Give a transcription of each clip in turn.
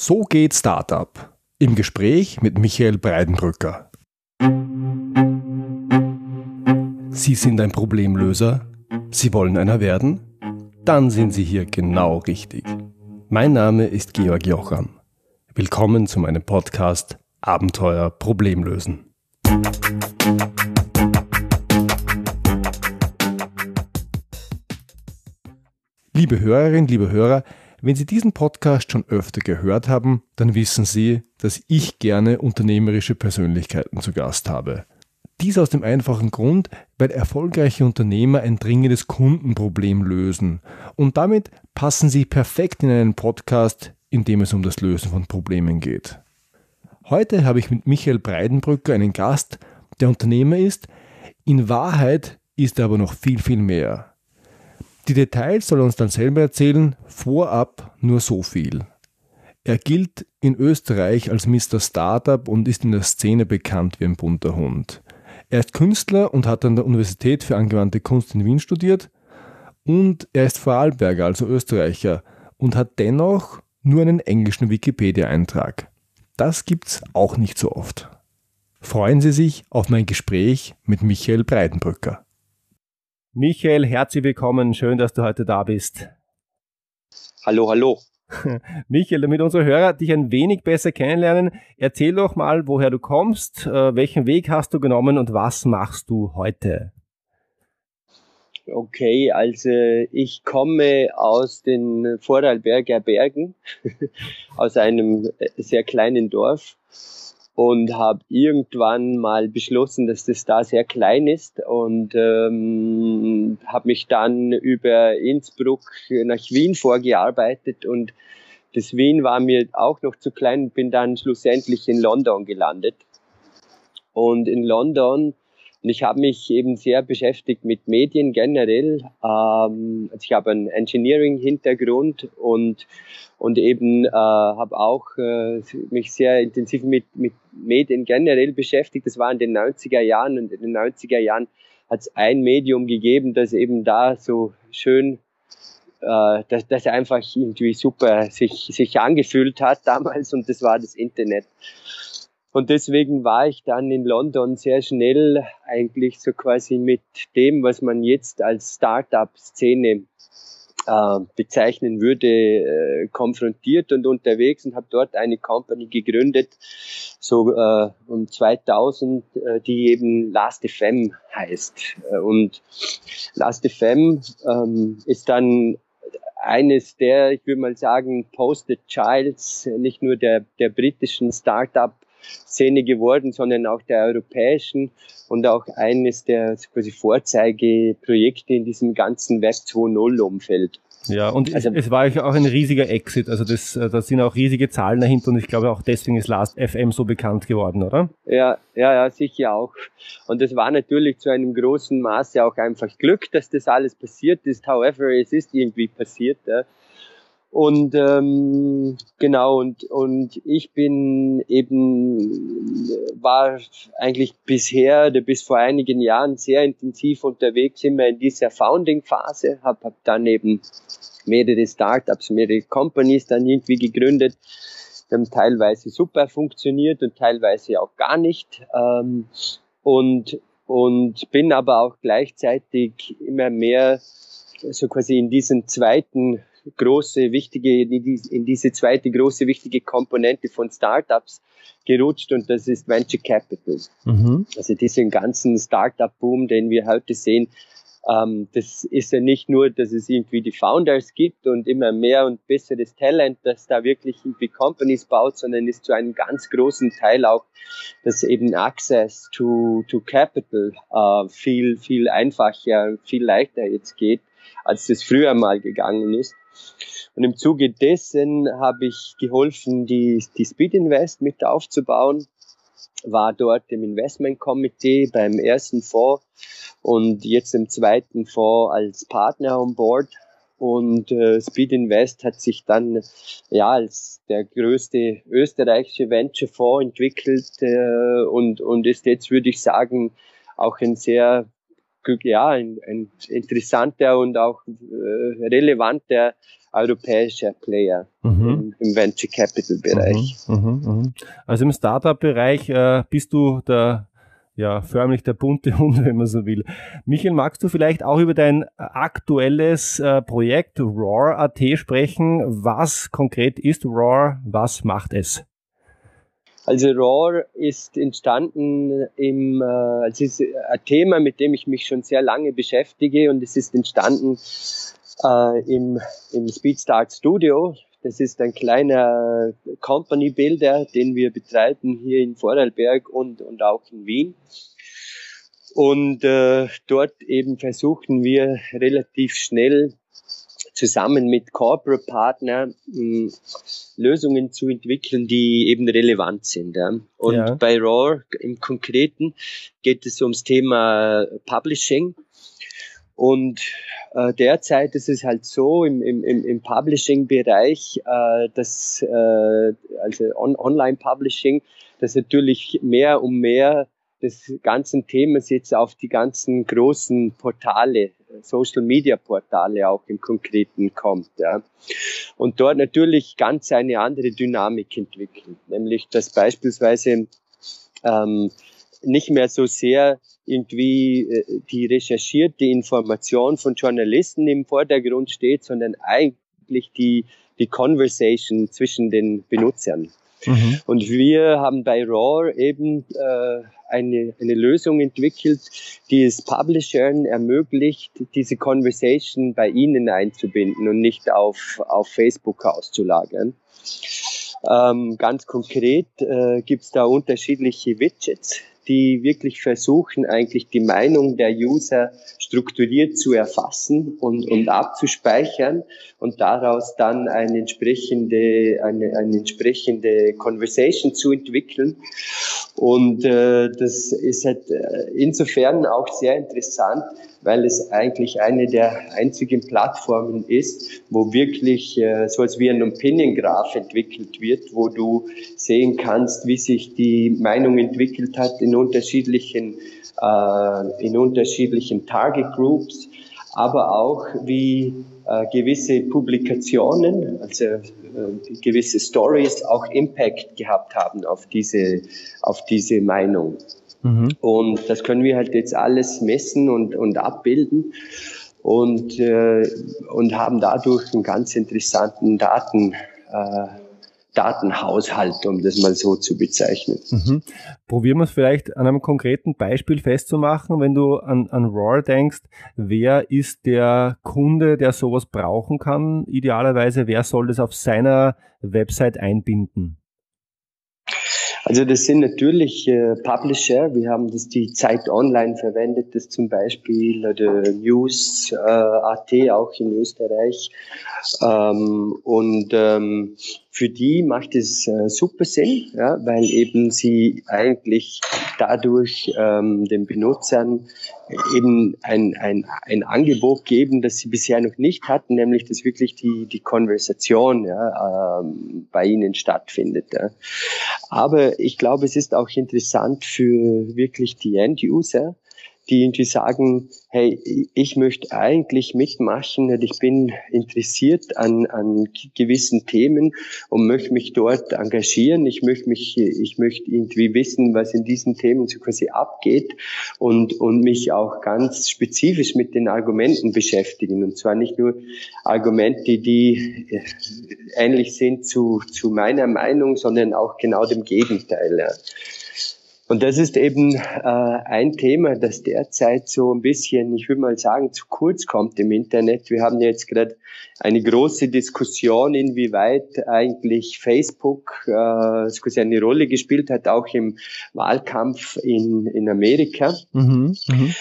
So geht Startup. Im Gespräch mit Michael Breidenbrücker. Sie sind ein Problemlöser? Sie wollen einer werden? Dann sind Sie hier genau richtig. Mein Name ist Georg Jocham. Willkommen zu meinem Podcast Abenteuer Problemlösen. Liebe Hörerinnen, liebe Hörer, wenn Sie diesen Podcast schon öfter gehört haben, dann wissen Sie, dass ich gerne unternehmerische Persönlichkeiten zu Gast habe. Dies aus dem einfachen Grund, weil erfolgreiche Unternehmer ein dringendes Kundenproblem lösen. Und damit passen sie perfekt in einen Podcast, in dem es um das Lösen von Problemen geht. Heute habe ich mit Michael Breidenbrücker einen Gast, der Unternehmer ist. In Wahrheit ist er aber noch viel, viel mehr. Die Details soll er uns dann selber erzählen, vorab nur so viel. Er gilt in Österreich als Mr. Startup und ist in der Szene bekannt wie ein bunter Hund. Er ist Künstler und hat an der Universität für angewandte Kunst in Wien studiert und er ist Vorarlberger, also Österreicher und hat dennoch nur einen englischen Wikipedia-Eintrag. Das gibt's auch nicht so oft. Freuen Sie sich auf mein Gespräch mit Michael Breidenbrücker. Michael, herzlich willkommen. Schön, dass du heute da bist. Hallo, hallo. Michael, damit unsere Hörer dich ein wenig besser kennenlernen, erzähl doch mal, woher du kommst, äh, welchen Weg hast du genommen und was machst du heute? Okay, also ich komme aus den Vorarlberger Bergen, aus einem sehr kleinen Dorf und habe irgendwann mal beschlossen, dass das da sehr klein ist und ähm, habe mich dann über Innsbruck nach Wien vorgearbeitet und das Wien war mir auch noch zu klein, bin dann schlussendlich in London gelandet. Und in London und ich habe mich eben sehr beschäftigt mit Medien generell. Ähm, also ich habe einen Engineering-Hintergrund und, und eben äh, habe auch äh, mich sehr intensiv mit, mit Medien generell beschäftigt. Das war in den 90er Jahren und in den 90er Jahren hat es ein Medium gegeben, das eben da so schön äh, dass das einfach irgendwie super sich, sich angefühlt hat damals und das war das Internet. Und deswegen war ich dann in London sehr schnell eigentlich so quasi mit dem, was man jetzt als Startup-Szene äh, bezeichnen würde, äh, konfrontiert und unterwegs und habe dort eine Company gegründet, so äh, um 2000, äh, die eben Last.fm heißt. Und Last.fm ähm, ist dann eines der, ich würde mal sagen, Posted Childs, nicht nur der, der britischen Startup Szene geworden, sondern auch der europäischen und auch eines der quasi Vorzeigeprojekte in diesem ganzen Web 2.0 Umfeld. Ja, und also, es, war auch ein riesiger Exit. Also das, äh, da sind auch riesige Zahlen dahinter und ich glaube auch deswegen ist Last FM so bekannt geworden, oder? Ja, ja, ja, sicher auch. Und das war natürlich zu einem großen Maße auch einfach Glück, dass das alles passiert ist. However, es ist irgendwie passiert. Ja. Und ähm, genau, und, und ich bin eben, war eigentlich bisher oder bis vor einigen Jahren sehr intensiv unterwegs, immer in dieser Founding-Phase, habe hab dann eben mehrere Startups, mehrere Companies dann irgendwie gegründet, haben teilweise super funktioniert und teilweise auch gar nicht. Ähm, und, und bin aber auch gleichzeitig immer mehr so quasi in diesen zweiten große, wichtige, in diese zweite große, wichtige Komponente von Startups gerutscht und das ist Venture Capital. Mhm. Also diesen ganzen Startup-Boom, den wir heute sehen, ähm, das ist ja nicht nur, dass es irgendwie die Founders gibt und immer mehr und besseres Talent, das da wirklich irgendwie Companies baut, sondern ist zu einem ganz großen Teil auch, dass eben Access to, to Capital äh, viel, viel einfacher, viel leichter jetzt geht, als das früher mal gegangen ist. Und im Zuge dessen habe ich geholfen, die, die Speed Invest mit aufzubauen, war dort im Investment Committee beim ersten Fonds und jetzt im zweiten Fonds als Partner on board. Und äh, Speed Invest hat sich dann ja als der größte österreichische Venture Fonds entwickelt äh, und, und ist jetzt, würde ich sagen, auch ein sehr ja, ein, ein interessanter und auch äh, relevanter europäischer Player mhm. im, im, Venture Capital Bereich. Mhm, mh, mh. Also im Startup-Bereich äh, bist du der ja, förmlich der bunte Hund, wenn man so will. Michael, magst du vielleicht auch über dein aktuelles äh, Projekt Roar.at sprechen? Was konkret ist Roar? Was macht es? Also Roar ist entstanden im, äh, es ist ein Thema, mit dem ich mich schon sehr lange beschäftige und es ist entstanden äh, im, im Speedstart Studio. Das ist ein kleiner Company Builder, den wir betreiben hier in Vorarlberg und, und auch in Wien. Und äh, dort eben versuchen wir relativ schnell zusammen mit Corporate Partner hm, Lösungen zu entwickeln, die eben relevant sind. Ja. Und ja. bei Roar im Konkreten geht es ums Thema Publishing. Und äh, derzeit ist es halt so im, im, im Publishing-Bereich, äh, dass äh, also on Online-Publishing, dass natürlich mehr und mehr des ganzen Themas jetzt auf die ganzen großen Portale, Social Media Portale auch im Konkreten kommt. Ja. Und dort natürlich ganz eine andere Dynamik entwickelt, nämlich dass beispielsweise ähm, nicht mehr so sehr irgendwie äh, die recherchierte Information von Journalisten im Vordergrund steht, sondern eigentlich die, die Conversation zwischen den Benutzern. Mhm. Und wir haben bei Roar eben äh, eine, eine Lösung entwickelt, die es Publishern ermöglicht, diese Conversation bei ihnen einzubinden und nicht auf, auf Facebook auszulagern. Ähm, ganz konkret äh, gibt es da unterschiedliche Widgets, die wirklich versuchen, eigentlich die Meinung der User strukturiert zu erfassen und, und abzuspeichern und daraus dann eine entsprechende, eine, eine entsprechende Conversation zu entwickeln. Und äh, das ist halt äh, insofern auch sehr interessant, weil es eigentlich eine der einzigen Plattformen ist, wo wirklich äh, so als wie ein Opinion Graph entwickelt wird, wo du sehen kannst, wie sich die Meinung entwickelt hat in unterschiedlichen äh, in unterschiedlichen Target Groups, aber auch wie äh, gewisse Publikationen, also äh, gewisse Stories auch Impact gehabt haben auf diese auf diese Meinung. Mhm. Und das können wir halt jetzt alles messen und, und abbilden und, äh, und haben dadurch einen ganz interessanten Daten, äh, Datenhaushalt, um das mal so zu bezeichnen. Mhm. Probieren wir es vielleicht an einem konkreten Beispiel festzumachen, wenn du an, an RAW denkst, wer ist der Kunde, der sowas brauchen kann? Idealerweise, wer soll das auf seiner Website einbinden? Also das sind natürlich äh, Publisher. Wir haben das die Zeit Online verwendet, das zum Beispiel oder News äh, AT auch in Österreich. Ähm, und ähm, für die macht es äh, super Sinn, ja, weil eben sie eigentlich dadurch ähm, den Benutzern eben ein, ein, ein Angebot geben, das sie bisher noch nicht hatten, nämlich dass wirklich die, die Konversation ja, ähm, bei ihnen stattfindet. Ja. Aber ich glaube, es ist auch interessant für wirklich die End-User, die irgendwie sagen, hey, ich möchte eigentlich mitmachen ich bin interessiert an, an gewissen Themen und möchte mich dort engagieren. Ich möchte mich, ich möchte irgendwie wissen, was in diesen Themen so quasi abgeht und, und mich auch ganz spezifisch mit den Argumenten beschäftigen. Und zwar nicht nur Argumente, die ähnlich sind zu, zu meiner Meinung, sondern auch genau dem Gegenteil. Ja. Und das ist eben äh, ein Thema, das derzeit so ein bisschen, ich würde mal sagen, zu kurz kommt im Internet. Wir haben jetzt gerade eine große Diskussion, inwieweit eigentlich Facebook äh, eine Rolle gespielt hat, auch im Wahlkampf in, in Amerika. Mhm, mh.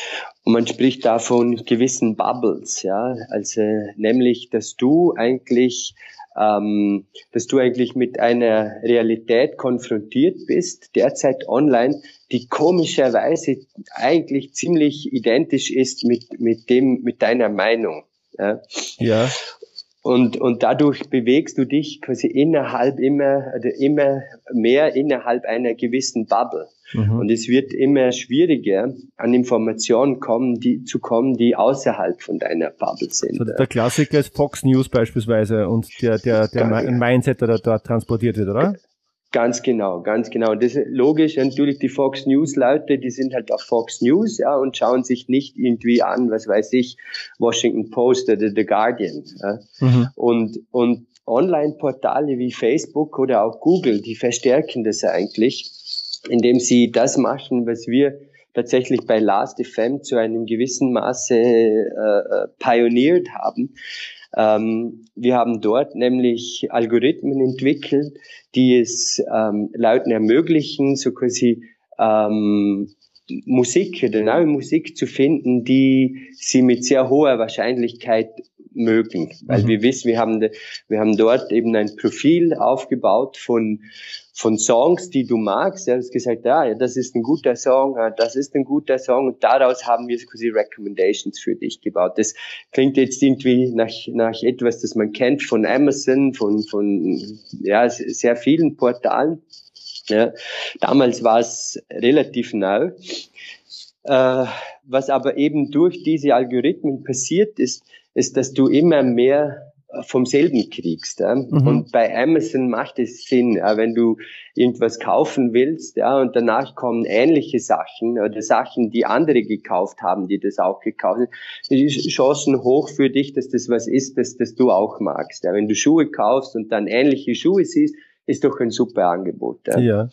Und man spricht da von gewissen Bubbles, ja, also nämlich, dass du eigentlich ähm, dass du eigentlich mit einer Realität konfrontiert bist, derzeit online, die komischerweise eigentlich ziemlich identisch ist mit, mit dem, mit deiner Meinung. Ja. ja. Und, und dadurch bewegst du dich quasi innerhalb immer, oder immer mehr innerhalb einer gewissen Bubble. Mhm. Und es wird immer schwieriger, an Informationen kommen, die, zu kommen, die außerhalb von deiner Bubble sind. Also der Klassiker ist Fox News beispielsweise und der, der, der ja. Mindset, der dort transportiert wird, oder? Ganz genau, ganz genau. Das ist logisch. Natürlich die Fox News Leute, die sind halt auf Fox News, ja, und schauen sich nicht irgendwie an, was weiß ich, Washington Post oder The Guardian. Ja. Mhm. Und, und Online-Portale wie Facebook oder auch Google, die verstärken das eigentlich, indem sie das machen, was wir tatsächlich bei Last FM zu einem gewissen Maße äh, äh pioniert haben. Ähm, wir haben dort nämlich Algorithmen entwickelt, die es ähm, Leuten ermöglichen, so quasi ähm, Musik oder neue Musik zu finden, die sie mit sehr hoher Wahrscheinlichkeit mögen. Weil mhm. wir wissen, wir haben, wir haben dort eben ein Profil aufgebaut von von Songs, die du magst. Er hat gesagt, ja, das ist ein guter Song, das ist ein guter Song und daraus haben wir quasi Recommendations für dich gebaut. Das klingt jetzt irgendwie nach, nach etwas, das man kennt von Amazon, von, von ja, sehr vielen Portalen. Ja. Damals war es relativ neu. Äh, was aber eben durch diese Algorithmen passiert ist, ist, dass du immer mehr vom selben kriegst. Ja? Mhm. Und bei Amazon macht es Sinn, ja, wenn du irgendwas kaufen willst, ja, und danach kommen ähnliche Sachen oder Sachen, die andere gekauft haben, die das auch gekauft haben, die Chancen hoch für dich, dass das was ist, das, das du auch magst. Ja? Wenn du Schuhe kaufst und dann ähnliche Schuhe siehst, ist doch ein super Angebot. Ja. ja.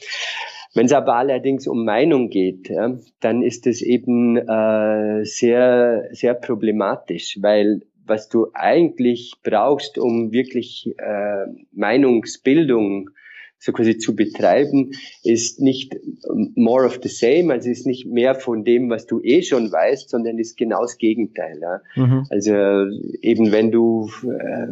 Wenn es aber allerdings um Meinung geht, ja, dann ist es eben äh, sehr, sehr problematisch, weil was du eigentlich brauchst, um wirklich äh, Meinungsbildung so quasi zu betreiben, ist nicht more of the same, also ist nicht mehr von dem, was du eh schon weißt, sondern ist genau das Gegenteil. Ja? Mhm. Also eben wenn du äh,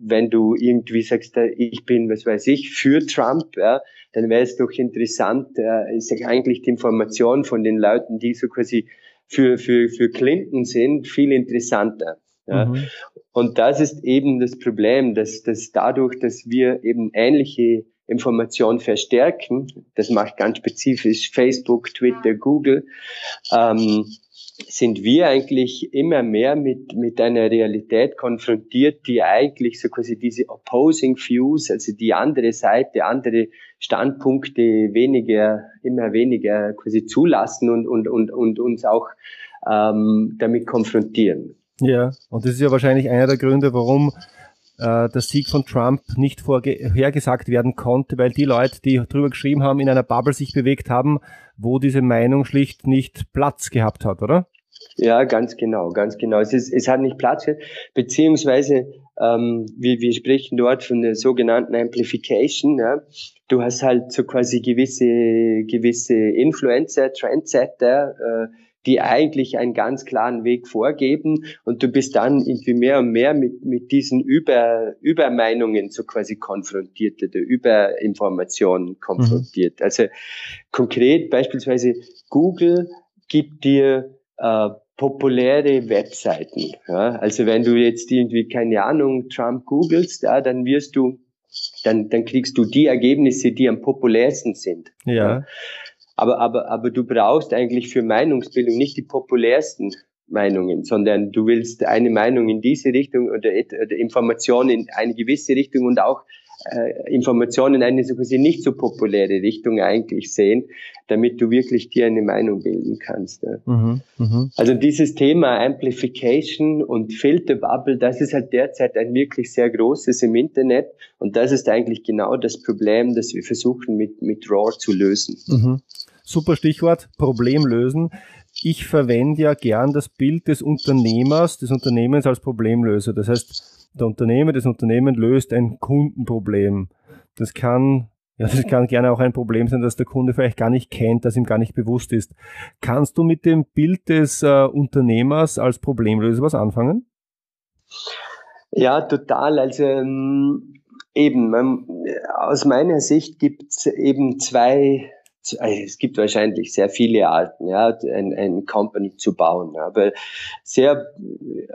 wenn du irgendwie sagst, äh, ich bin, was weiß ich, für Trump, ja, dann wäre es doch interessant, äh, ist eigentlich die Information von den Leuten, die so quasi für, für, für Clinton sind, viel interessanter. Ja. Mhm. Und das ist eben das Problem, dass, dass dadurch, dass wir eben ähnliche Informationen verstärken, das macht ganz spezifisch Facebook, Twitter, Google, ähm, sind wir eigentlich immer mehr mit, mit einer Realität konfrontiert, die eigentlich so quasi diese opposing views, also die andere Seite, andere Standpunkte weniger, immer weniger quasi zulassen und, und, und, und uns auch ähm, damit konfrontieren. Ja, und das ist ja wahrscheinlich einer der Gründe, warum äh, der Sieg von Trump nicht vorhergesagt werden konnte, weil die Leute, die drüber geschrieben haben, in einer Bubble sich bewegt haben, wo diese Meinung schlicht nicht Platz gehabt hat, oder? Ja, ganz genau, ganz genau. Es, ist, es hat nicht Platz, beziehungsweise ähm, wir, wir sprechen dort von der sogenannten Amplification. Ja. Du hast halt so quasi gewisse, gewisse Influencer, Trendsetter, äh, die eigentlich einen ganz klaren Weg vorgeben und du bist dann irgendwie mehr und mehr mit, mit diesen Über, Übermeinungen so quasi konfrontiert oder Überinformationen konfrontiert. Mhm. Also konkret beispielsweise Google gibt dir äh, populäre Webseiten. Ja? Also wenn du jetzt irgendwie, keine Ahnung, Trump googelst, ja, dann wirst du dann, dann kriegst du die Ergebnisse, die am populärsten sind. Ja. Aber, aber, aber du brauchst eigentlich für Meinungsbildung nicht die populärsten Meinungen, sondern du willst eine Meinung in diese Richtung oder, oder Informationen in eine gewisse Richtung und auch äh, Informationen in eine so quasi nicht so populäre Richtung eigentlich sehen, damit du wirklich dir eine Meinung bilden kannst. Ja. Mhm, mh. Also dieses Thema Amplification und Filterbubble, das ist halt derzeit ein wirklich sehr großes im Internet und das ist eigentlich genau das Problem, das wir versuchen mit, mit RAW zu lösen. Mhm. Super Stichwort, Problem lösen. Ich verwende ja gern das Bild des Unternehmers, des Unternehmens als Problemlöser. Das heißt, der Unternehmer, das Unternehmen löst ein Kundenproblem. Das kann, ja, das kann gerne auch ein Problem sein, das der Kunde vielleicht gar nicht kennt, das ihm gar nicht bewusst ist. Kannst du mit dem Bild des äh, Unternehmers als Problemlöser was anfangen? Ja, total. Also ähm, eben, man, aus meiner Sicht gibt es eben zwei es gibt wahrscheinlich sehr viele Arten, ja, ein, ein Company zu bauen. Aber sehr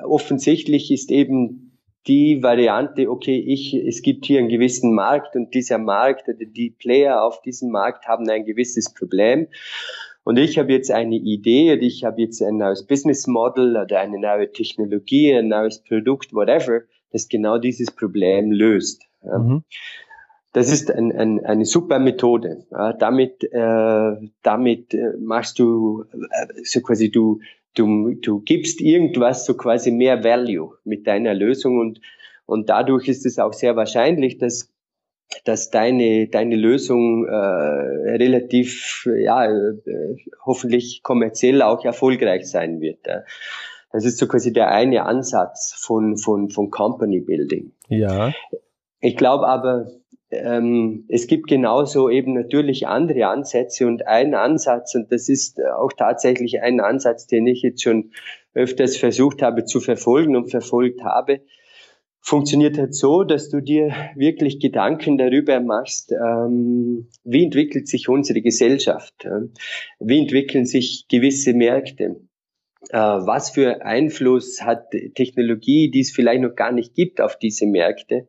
offensichtlich ist eben die Variante, okay, ich, es gibt hier einen gewissen Markt und dieser Markt oder die Player auf diesem Markt haben ein gewisses Problem. Und ich habe jetzt eine Idee und ich habe jetzt ein neues Business Model oder eine neue Technologie, ein neues Produkt, whatever, das genau dieses Problem löst. Mhm. Das ist ein, ein, eine super Methode. Ja, damit äh, damit äh, machst du äh, so quasi du du du gibst irgendwas so quasi mehr Value mit deiner Lösung und und dadurch ist es auch sehr wahrscheinlich, dass dass deine deine Lösung äh, relativ ja äh, hoffentlich kommerziell auch erfolgreich sein wird. Ja. Das ist so quasi der eine Ansatz von von von Company Building. Ja. Ich glaube aber ähm, es gibt genauso eben natürlich andere Ansätze und ein Ansatz, und das ist auch tatsächlich ein Ansatz, den ich jetzt schon öfters versucht habe zu verfolgen und verfolgt habe, funktioniert halt so, dass du dir wirklich Gedanken darüber machst, ähm, wie entwickelt sich unsere Gesellschaft, äh, wie entwickeln sich gewisse Märkte, äh, was für Einfluss hat Technologie, die es vielleicht noch gar nicht gibt auf diese Märkte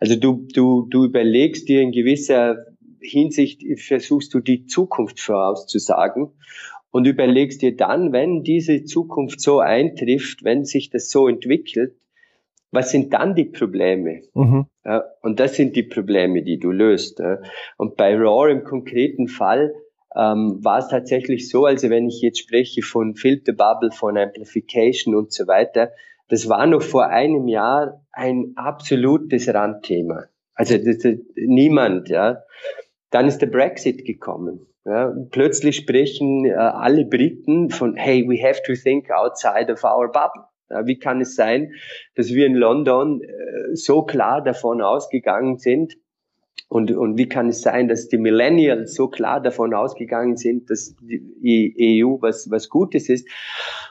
also du, du, du überlegst dir in gewisser Hinsicht, versuchst du die Zukunft vorauszusagen und überlegst dir dann, wenn diese Zukunft so eintrifft, wenn sich das so entwickelt, was sind dann die Probleme? Mhm. Ja, und das sind die Probleme, die du löst. Ja. Und bei RAW im konkreten Fall ähm, war es tatsächlich so, also wenn ich jetzt spreche von Filter Bubble, von Amplification und so weiter, das war noch vor einem Jahr ein absolutes Randthema. Also das, das, niemand, ja. Dann ist der Brexit gekommen. Ja. Plötzlich sprechen äh, alle Briten von, hey, we have to think outside of our bubble. Ja, wie kann es sein, dass wir in London äh, so klar davon ausgegangen sind, und, und wie kann es sein, dass die Millennials so klar davon ausgegangen sind, dass die EU was, was Gutes ist?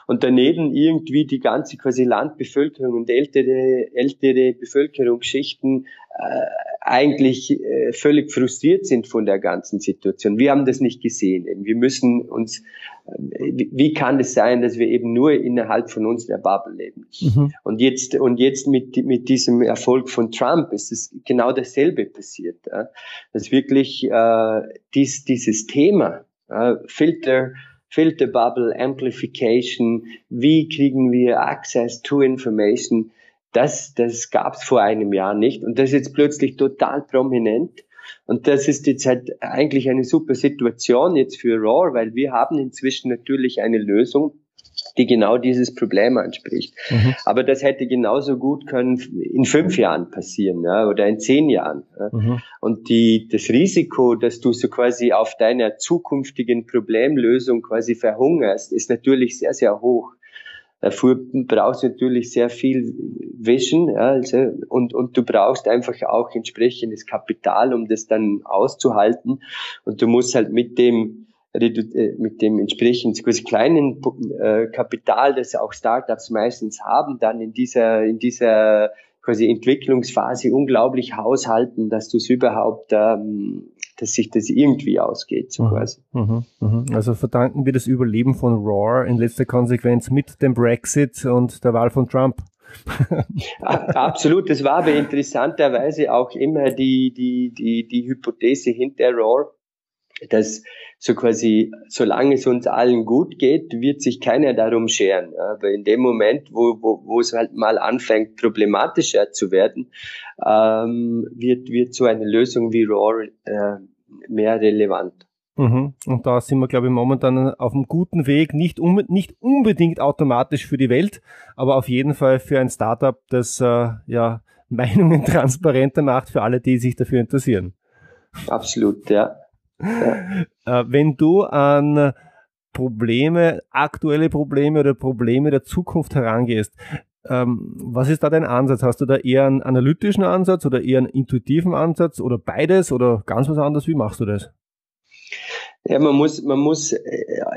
Und daneben irgendwie die ganze quasi Landbevölkerung und ältere, ältere Bevölkerungsschichten äh, eigentlich äh, völlig frustriert sind von der ganzen Situation. Wir haben das nicht gesehen. Wir müssen uns, äh, wie kann es sein, dass wir eben nur innerhalb von uns der Bubble leben? Mhm. Und jetzt, und jetzt mit, mit diesem Erfolg von Trump ist es genau dasselbe passiert. Ja? Dass wirklich äh, dies, dieses Thema, äh, Filter, Filter Bubble, Amplification, wie kriegen wir Access to Information, das, das gab es vor einem Jahr nicht und das ist jetzt plötzlich total prominent. Und das ist jetzt halt eigentlich eine super Situation jetzt für RAW, weil wir haben inzwischen natürlich eine Lösung, die genau dieses Problem anspricht. Mhm. Aber das hätte genauso gut können in fünf Jahren passieren ja, oder in zehn Jahren. Ja. Mhm. Und die, das Risiko, dass du so quasi auf deiner zukünftigen Problemlösung quasi verhungerst, ist natürlich sehr, sehr hoch. Dafür brauchst du natürlich sehr viel Vision ja, also, und, und du brauchst einfach auch entsprechendes Kapital, um das dann auszuhalten. Und du musst halt mit dem äh, mit dem entsprechend quasi kleinen äh, Kapital, das auch Startups meistens haben, dann in dieser in dieser quasi Entwicklungsphase unglaublich haushalten, dass du es überhaupt ähm, dass sich das irgendwie ausgeht, so mhm. quasi. Mhm. Mhm. Also verdanken wir das Überleben von Roar in letzter Konsequenz mit dem Brexit und der Wahl von Trump. Absolut, das war aber interessanterweise auch immer die, die, die, die Hypothese hinter Roar, dass so quasi, solange es uns allen gut geht, wird sich keiner darum scheren. Aber in dem Moment, wo, wo, wo es halt mal anfängt, problematischer zu werden, ähm, wird, wird so eine Lösung wie RAW äh, mehr relevant. Mhm. Und da sind wir, glaube ich, momentan auf einem guten Weg, nicht, um, nicht unbedingt automatisch für die Welt, aber auf jeden Fall für ein Startup, das äh, ja Meinungen transparenter macht für alle, die sich dafür interessieren. Absolut, ja. Äh, wenn du an Probleme, aktuelle Probleme oder Probleme der Zukunft herangehst, ähm, was ist da dein Ansatz? Hast du da eher einen analytischen Ansatz oder eher einen intuitiven Ansatz oder beides oder ganz was anderes? Wie machst du das? Ja, man muss, man muss äh,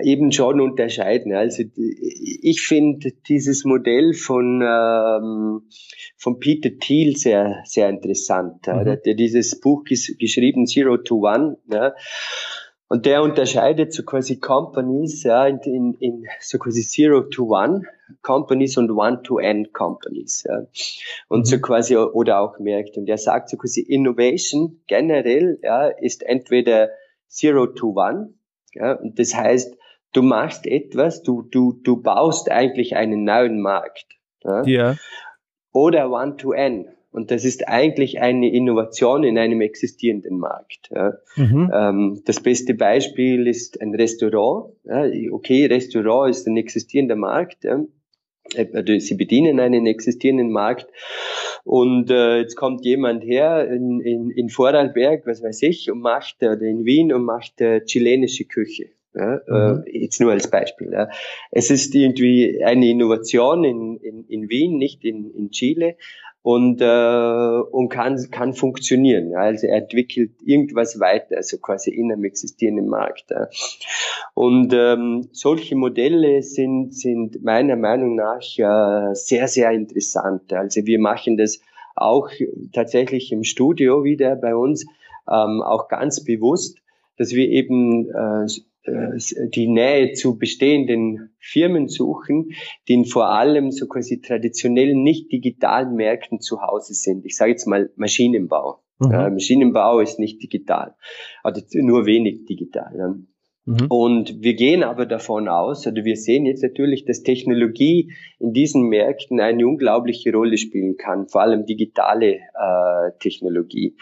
eben schon unterscheiden. Also ich finde dieses Modell von, ähm, von Peter Thiel sehr, sehr interessant. Mhm. Er hat dieses Buch ges geschrieben, Zero to One. Ja. Und der unterscheidet so quasi Companies ja, in, in, in so quasi Zero to One Companies und One to N Companies. Ja. Und mhm. so quasi, oder auch Märkte. Und er sagt so quasi Innovation generell ja, ist entweder Zero to One, ja, und das heißt, du machst etwas, du, du, du baust eigentlich einen neuen Markt. Ja. ja. Oder One to N. Und das ist eigentlich eine Innovation in einem existierenden Markt. Ja. Mhm. Ähm, das beste Beispiel ist ein Restaurant. Ja. Okay, Restaurant ist ein existierender Markt. Ja. Also sie bedienen einen existierenden Markt und äh, jetzt kommt jemand her in, in, in Vorarlberg, was weiß ich, und macht äh, oder in Wien und macht äh, chilenische Küche. Ja, mhm. äh, jetzt nur als Beispiel. Ja. Es ist irgendwie eine Innovation in, in, in Wien, nicht in, in Chile, und, äh, und kann, kann funktionieren. Ja. Also er entwickelt irgendwas weiter, also quasi in einem existierenden Markt. Ja. Und ähm, solche Modelle sind, sind meiner Meinung nach äh, sehr, sehr interessant. Also wir machen das auch tatsächlich im Studio wieder bei uns, ähm, auch ganz bewusst, dass wir eben äh, äh, die Nähe zu bestehenden Firmen suchen, die vor allem so quasi traditionell nicht digitalen Märkten zu Hause sind. Ich sage jetzt mal Maschinenbau. Mhm. Äh, Maschinenbau ist nicht digital, also nur wenig digital. Ja. Mhm. Und wir gehen aber davon aus, oder wir sehen jetzt natürlich, dass Technologie in diesen Märkten eine unglaubliche Rolle spielen kann, vor allem digitale äh, Technologie.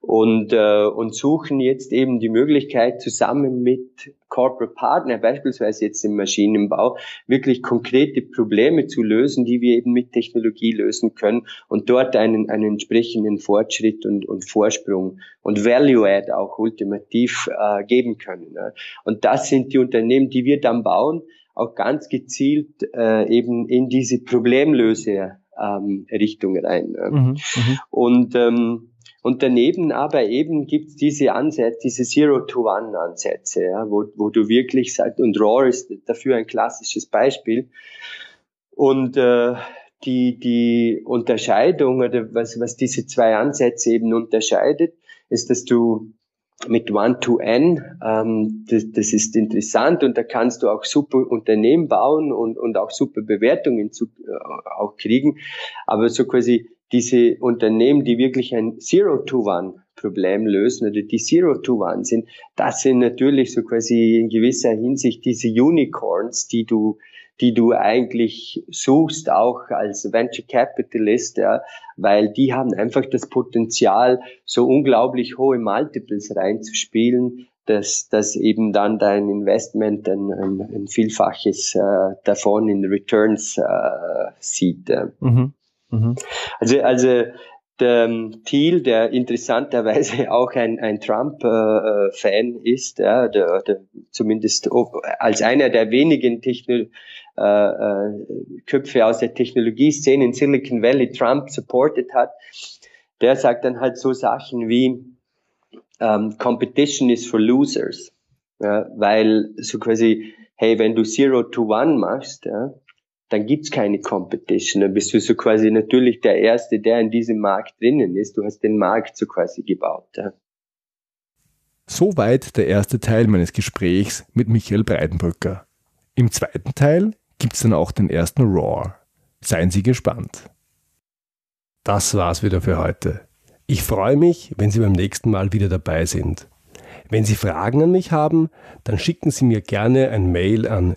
Und, äh, und suchen jetzt eben die Möglichkeit, zusammen mit Corporate Partner, beispielsweise jetzt im Maschinenbau, wirklich konkrete Probleme zu lösen, die wir eben mit Technologie lösen können und dort einen, einen entsprechenden Fortschritt und, und Vorsprung und Value Add auch ultimativ äh, geben können. Ne? Und das sind die Unternehmen, die wir dann bauen, auch ganz gezielt äh, eben in diese Problemlöse ähm, Richtung rein. Ne? Mhm, und ähm, und daneben aber eben gibt's diese Ansätze, diese Zero-to-One-Ansätze, ja, wo, wo du wirklich sagst, und RAW ist dafür ein klassisches Beispiel. Und äh, die, die Unterscheidung oder was, was diese zwei Ansätze eben unterscheidet, ist, dass du mit One-to-N, ähm, das, das ist interessant und da kannst du auch super Unternehmen bauen und, und auch super Bewertungen zu, äh, auch kriegen. Aber so quasi diese Unternehmen, die wirklich ein Zero-to-One-Problem lösen oder die Zero-to-One sind, das sind natürlich so quasi in gewisser Hinsicht diese Unicorns, die du die du eigentlich suchst, auch als Venture Capitalist, ja, weil die haben einfach das Potenzial, so unglaublich hohe Multiples reinzuspielen, dass, dass eben dann dein Investment ein, ein, ein Vielfaches äh, davon in Returns äh, sieht. Mhm. Mhm. Also, also der ähm, Thiel, der interessanterweise auch ein, ein Trump-Fan äh, ist, ja, der, der zumindest als einer der wenigen Techno äh, äh, Köpfe aus der Technologieszene in Silicon Valley Trump supported hat, der sagt dann halt so Sachen wie ähm, Competition is for losers, ja, weil so quasi, hey, wenn du Zero to One machst, ja, dann gibt's keine Competition. Dann bist du so quasi natürlich der Erste, der in diesem Markt drinnen ist. Du hast den Markt so quasi gebaut. Ja. Soweit der erste Teil meines Gesprächs mit Michael Breidenbrücker. Im zweiten Teil gibt's dann auch den ersten Raw. Seien Sie gespannt. Das war's wieder für heute. Ich freue mich, wenn Sie beim nächsten Mal wieder dabei sind. Wenn Sie Fragen an mich haben, dann schicken Sie mir gerne ein Mail an